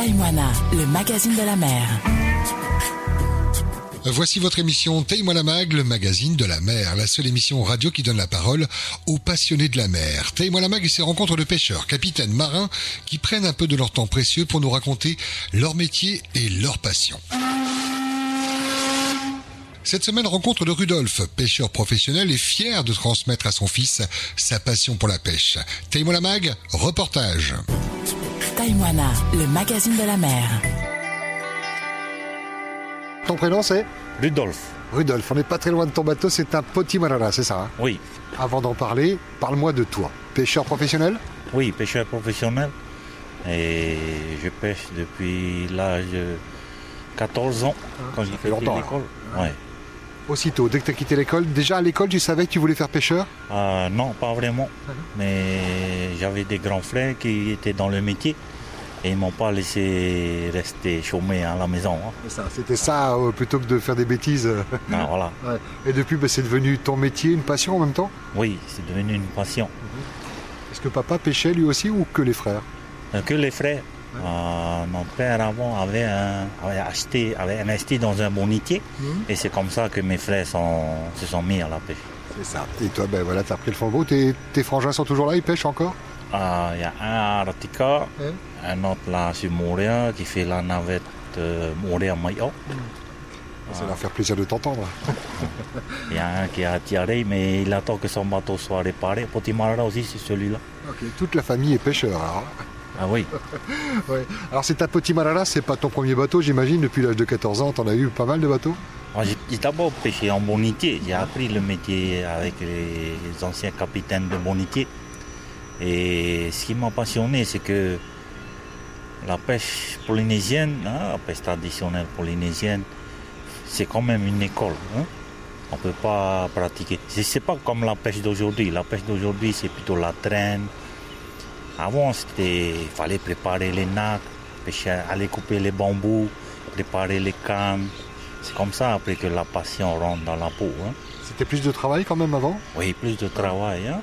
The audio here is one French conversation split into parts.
Taïwana, le magazine de la mer. Voici votre émission Taille-moi mag, le magazine de la mer, la seule émission radio qui donne la parole aux passionnés de la mer. Taille-moi mag et ses rencontres de pêcheurs, capitaines, marins, qui prennent un peu de leur temps précieux pour nous raconter leur métier et leur passion. Cette semaine, rencontre de Rudolf, pêcheur professionnel et fier de transmettre à son fils sa passion pour la pêche. Taille-moi mag, reportage. Taïwana, le magazine de la mer. Ton prénom c'est Rudolf, Rudolf. On n'est pas très loin de ton bateau, c'est un Potimarara, c'est ça hein? Oui. Avant d'en parler, parle-moi de toi. Pêcheur professionnel? Oui, pêcheur professionnel. Et je pêche depuis l'âge de 14 ans, quand j'ai fait fait longtemps, l'école. Ouais. Aussitôt, dès que tu as quitté l'école, déjà à l'école, tu savais que tu voulais faire pêcheur? Euh, non, pas vraiment. Mais j'avais des grands frères qui étaient dans le métier. Et ils m'ont pas laissé rester chômé à la maison. hein. C'était ça, euh, plutôt que de faire des bêtises. Ah, voilà. Et depuis, bah, c'est devenu ton métier, une passion en même temps? Oui, c'est devenu une passion. Est-ce que papa pêchait lui aussi ou que les frères? Euh, Que les frères. Euh, mon père avant avait, un- avait acheté, avait investi dans un bonitier. Et c'est comme ça que mes frères sont- se sont mis à la pêche. C'est ça. Et toi, ben voilà, t'as pris le flambeau. Tes, tes frangins sont toujours là, ils pêchent encore? Ah, Il y a un à Ratika, un autre là sur Montréal qui fait la navette euh, Montréal-Mayo. Ça va leur faire plaisir de t'entendre. Il y a un qui est à Tiaré, mais il attend que son bateau soit réparé. Potimarara aussi, c'est celui-là. Toute la famille est pêcheur. Alors, Ah oui, ouais. alors c'est ta Petit Marara, c'est pas ton premier bateau, j'imagine. Depuis l'âge de 14 ans, t'en as eu pas mal de bateaux? Moi, j'ai d'abord pêché en bonitier. J'ai appris le métier avec les anciens capitaines de bonitier. Et ce qui m'a passionné, c'est que la pêche polynésienne, hein, la pêche traditionnelle polynésienne, c'est quand même une école. hein. On ne peut pas pratiquer. C'est c'est pas comme la pêche d'aujourd'hui. La pêche d'aujourd'hui, c'est plutôt la traîne. Avant, c'était, il fallait préparer les nacs, aller couper les bambous, préparer les cannes. C'est comme ça après que la passion rentre dans la peau. hein. C'était plus de travail quand même avant? Oui, plus de travail, hein,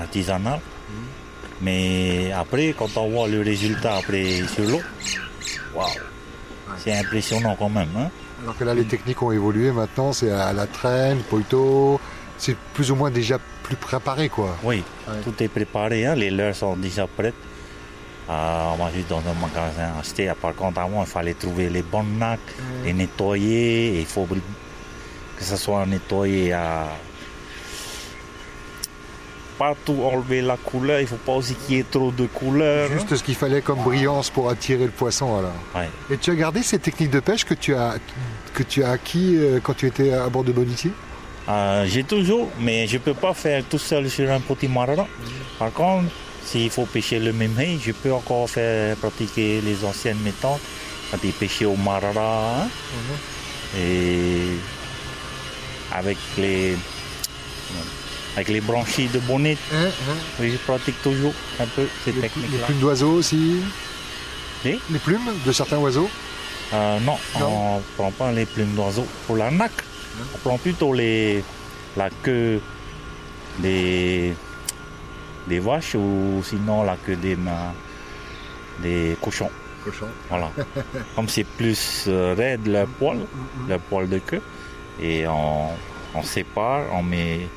artisanal. Mais après, quand on voit le résultat après sur l'eau, waouh, c'est impressionnant quand même. hein. Alors que là, les techniques ont évolué maintenant, c'est à la traîne, poito. C'est plus ou moins déjà plus préparé, quoi. Oui, Ouais. tout est préparé, hein, les leurres sont déjà prêtes. Euh, on va juste dans un magasin acheter. Par contre, avant, il fallait trouver les bonnes nacs, les nettoyer. et Il faut que ça soit nettoyé à. Pas tout enlever la couleur, il ne faut pas aussi qu'il y ait trop de couleur. hein. Juste ce qu'il fallait comme brillance pour attirer le poisson, alors. Ouais. Et tu as gardé ces techniques de pêche que tu as, que tu as acquis euh, quand tu étais à bord de Bonitier Euh, J'ai toujours, mais je ne peux pas faire tout seul sur un petit marara. Par contre, s'il faut pêcher le même je peux encore faire pratiquer les anciennes méthodes. Il pêchait au marara, hein, et avec les, avec les branchies de bonnet, oui, je pratique toujours un peu ces les, les techniques-là. plumes d'oiseaux aussi? Les Les plumes de certains oiseaux? Euh, non, Non. on ne prend pas les plumes d'oiseau. Pour la nac, on prend plutôt les, la queue des, des vaches ou sinon la queue des, des cochons. Cochon. Voilà. Comme c'est plus euh, raide le poil, le poil de queue, et on, on sépare, on met.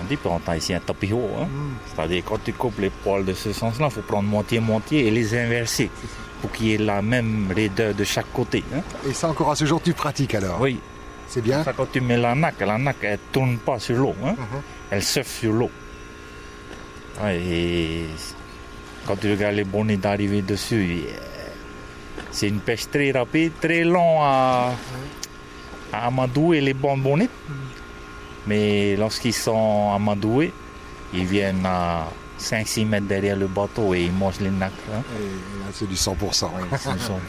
On dit on a ici un tapis haut. hein. C'est-à-dire quand tu coupes les poils de ce sens-là, il faut prendre moitié-moitié et les inverser pour qu'il y ait la même raideur de chaque côté. hein. Et ça, encore à ce jour, tu pratiques alors? Oui, C'est bien ça, quand tu mets la nac, la nac, elle tourne pas sur l'eau. hein. Mhm. Elle surfe sur l'eau. Ouais, et quand tu regardes les bonnets d'arriver dessus, c'est une pêche très rapide, très long à, à amadouer les bons bonnets. Mais lorsqu'ils sont amadoués, ils viennent à 5-6 mètres derrière le bateau et ils mangent les nacs. hein. Et là, C'est du 100%. Ouais, ils sont-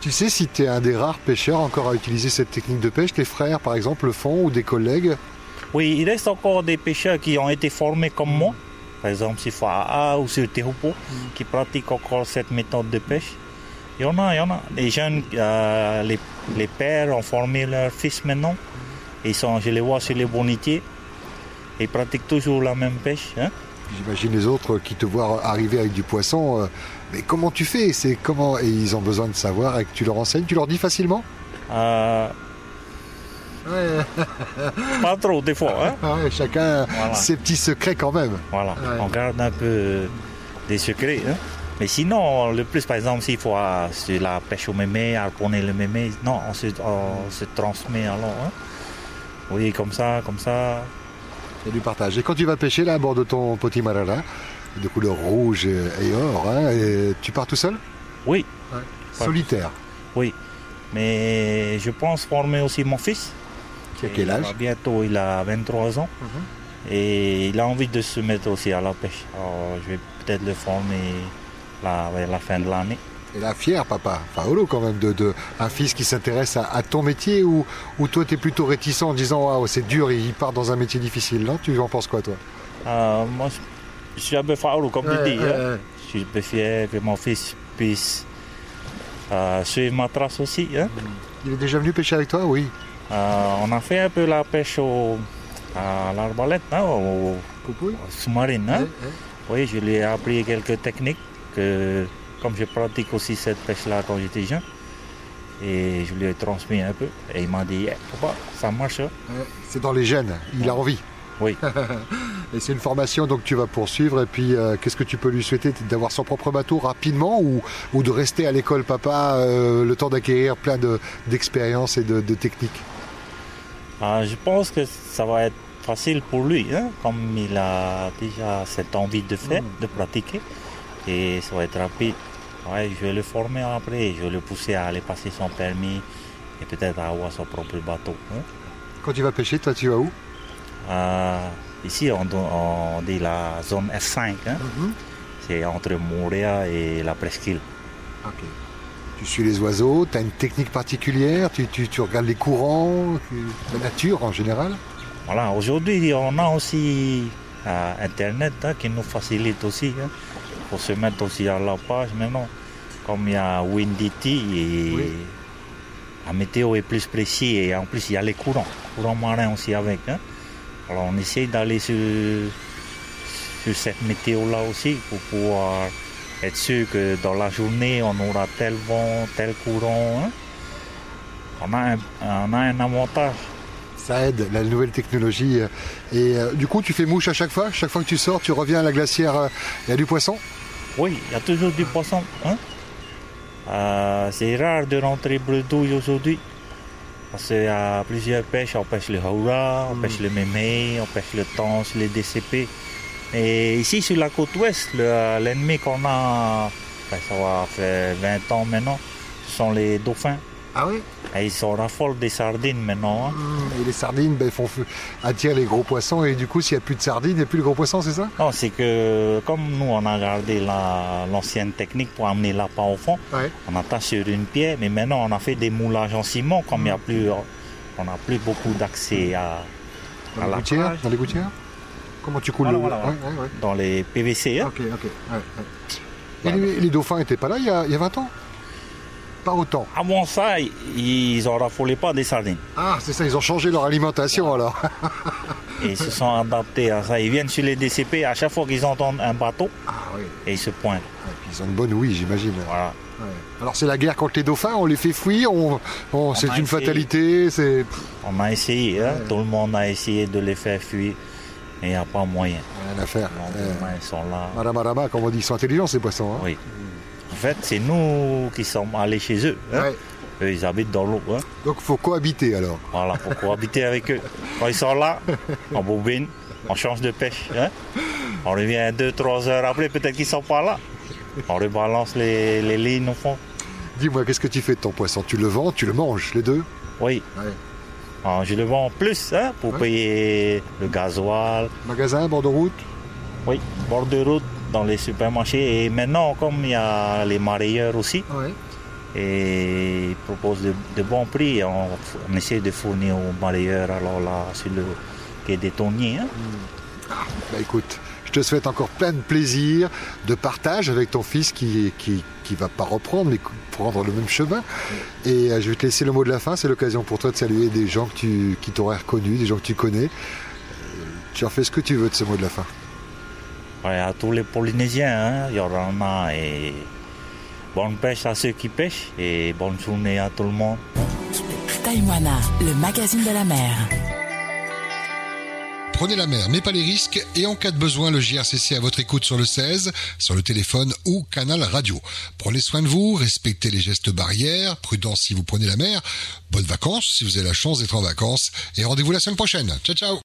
Tu sais si tu es un des rares pêcheurs encore à utiliser cette technique de pêche? Tes frères, par exemple, le font ou des collègues? Oui, il reste encore des pêcheurs qui ont été formés comme moi, par exemple sur Fa'a ou sur Tehupo, qui pratiquent encore cette méthode de pêche. Il y en a, il y en a. Les jeunes, euh, les, les pères ont formé leurs fils maintenant. Ils sont, je les vois sur les bonitiers. Ils pratiquent toujours la même pêche. hein. J'imagine les autres qui te voient arriver avec du poisson. euh, mais comment tu fais? C'est comment? Et ils ont besoin de savoir et que tu leur enseignes? Tu leur dis facilement? Euh, pas trop des fois. Hein? Ah ouais, Chacun Voilà. ses petits secrets quand même. Voilà, Ouais. on garde un peu des secrets. hein. Mais sinon, le plus, par exemple, s'il faut euh, sur la pêche au mémé, harponner le mémé, non, on se, on se transmet alors. hein. Oui, comme ça, comme ça. Et du partage. Et quand tu vas pêcher là à bord de ton petit marara, de couleur rouge et et or, hein, et tu pars tout seul? Oui, Solitaire? oui. Mais je pense former aussi mon fils. Qui a quel âge? Bientôt, il a 23 ans. Et il a envie de se mettre aussi à la pêche. Alors, je vais peut-être le former là, vers la fin de l'année. Et là, fier, papa, Paolo, quand même, de, de un fils qui s'intéresse à, à ton métier ou, ou toi, tu es plutôt réticent en disant Waouh, c'est dur, il part dans un métier difficile. Non Tu en penses quoi, toi? Euh, moi, je, suis un peu farouche, comme tu dis. hein. Je suis un peu fier que mon fils puisse euh, suivre ma trace aussi. hein. Il est déjà venu pêcher avec toi? Oui. Euh, on a fait un peu la pêche au, à l'arbalète, hein, au sous-marine. hein. Oui, je lui ai appris quelques techniques que, comme je pratique aussi cette pêche-là quand j'étais jeune, et je lui ai transmis un peu. Et il m'a dit, Eh, papa, ça marche. hein. C'est dans les gènes, il a envie. Oui. Et c'est une formation donc tu vas poursuivre. Et puis, euh, qu'est-ce que tu peux lui souhaiter D'avoir son propre bateau rapidement ou, ou de rester à l'école, papa, euh, le temps d'acquérir plein de- d'expériences et de, de techniques? Ah, je pense que ça va être facile pour lui, hein, comme il a déjà cette envie de faire, de pratiquer. Et ça va être rapide. Ouais, je vais le former après, je vais le pousser à aller passer son permis et peut-être à avoir son propre bateau. hein. Quand tu vas pêcher, toi, tu vas où? Ah, ici, on, dit la zone F5. hein. C'est entre Montréal et la presqu'île. Tu suis les oiseaux, tu as une technique particulière, tu, tu- tu regardes les courants, la nature en général? Voilà, aujourd'hui, on a aussi euh, Internet hein, qui nous facilite aussi hein, pour se mettre aussi à la page maintenant. Comme il y a Windity et Oui. la météo est plus précis et en plus il y a les courants, courants marins aussi avec. hein. Alors on essaie d'aller sur, sur cette météo-là aussi pour pouvoir être sûr que dans la journée on aura tel vent, tel courant. hein. On, a un, on a un avantage. Ça aide, la nouvelle technologie. euh, Et euh, du coup, tu fais mouche à chaque fois? Chaque fois que tu sors, tu reviens à la glacière, euh, il y a du poisson? Oui, il y a toujours du poisson. hein. Euh, c'est rare de rentrer bredouille aujourd'hui. Parce qu'il y a plusieurs pêches. On pêche le haura, on pêche le mémé, on pêche le tanche, les DCP. Et ici, sur la côte ouest, le- l'ennemi qu'on a, ben, ça va faire 20 ans maintenant, ce sont les dauphins. Ah oui Et ils s'en raffolent des sardines maintenant. hein. Et les sardines ben, font attirent les gros poissons. Et du coup, s'il n'y a plus de sardines, il n'y a plus de gros poissons, c'est ça? Non, c'est que comme nous, on a gardé la- l'ancienne technique pour amener l'appât au fond, Ouais. On attache sur une pierre, mais maintenant on a fait des moulages en ciment, comme il a plus, on n'a plus beaucoup d'accès à, Dans à la gouttières plage. Dans les gouttières? Comment tu coules Voilà, le voilà, voilà. Ouais, ouais, ouais. dans les PVC. hein. Ok, ok. Et les, les dauphins n'étaient pas là il y, a, il y a 20 ans? Pas autant. Avant ça, ils n'en raffolaient pas des sardines. Ah, c'est ça, ils ont changé leur alimentation alors. Et ils se sont adaptés à ça. Ils viennent sur les DCP, à chaque fois qu'ils entendent un bateau, Ah oui. et ils se pointent. Puis ils ont une bonne ouïe, j'imagine. Voilà. Ouais. Alors c'est la guerre contre les dauphins, on les fait fuir, on, c'est une essayé. fatalité, c'est On a essayé, hein. Tout le monde a essayé de les faire fuir, mais il n'y a pas moyen. rien à faire. Donc, ils sont là. Comme on dit, ils sont intelligents ces poissons. hein. Oui. En fait, c'est nous qui sommes allés chez eux. hein. Ouais. Eux, ils habitent dans l'eau. hein. Donc faut cohabiter alors. Voilà, pour cohabiter avec eux. Quand ils sont là, on bobine, on change de pêche. hein. On revient 2-3 heures après, peut-être qu'ils sont pas là. On rebalance les, les lignes au fond. Dis-moi, qu'est-ce que tu fais de ton poisson? Tu le vends, tu le manges, les deux? Oui. Ouais. Ah, je le vends en plus hein, pour Ouais. payer le gasoil. Magasin, bord de route? Oui, bord de route dans les supermarchés. Et maintenant, comme il y a les marailleurs aussi, Ouais. et ils proposent de, de bons prix, on, on essaie de fournir aux marailleurs alors là, sur le quai des Tonniers. hein. Bah écoute, je te souhaite encore plein de plaisir, de partage avec ton fils qui qui, qui va pas reprendre, mais prendre le même chemin. Et euh, je vais te laisser le mot de la fin. C'est l'occasion pour toi de saluer des gens que tu, qui t'auraient reconnu, des gens que tu connais. Euh, tu en fais ce que tu veux de ce mot de la fin. À tous les Polynésiens, hein, il y en a et bonne pêche à ceux qui pêchent et bonne journée à tout le monde. Taïwana, le magazine de la mer. Prenez la mer, mais pas les risques, et en cas de besoin, le JRCC à votre écoute sur le 16, sur le téléphone ou canal radio. Prenez soin de vous, respectez les gestes barrières, prudence si vous prenez la mer, bonnes vacances si vous avez la chance d'être en vacances, et rendez-vous la semaine prochaine. Ciao ciao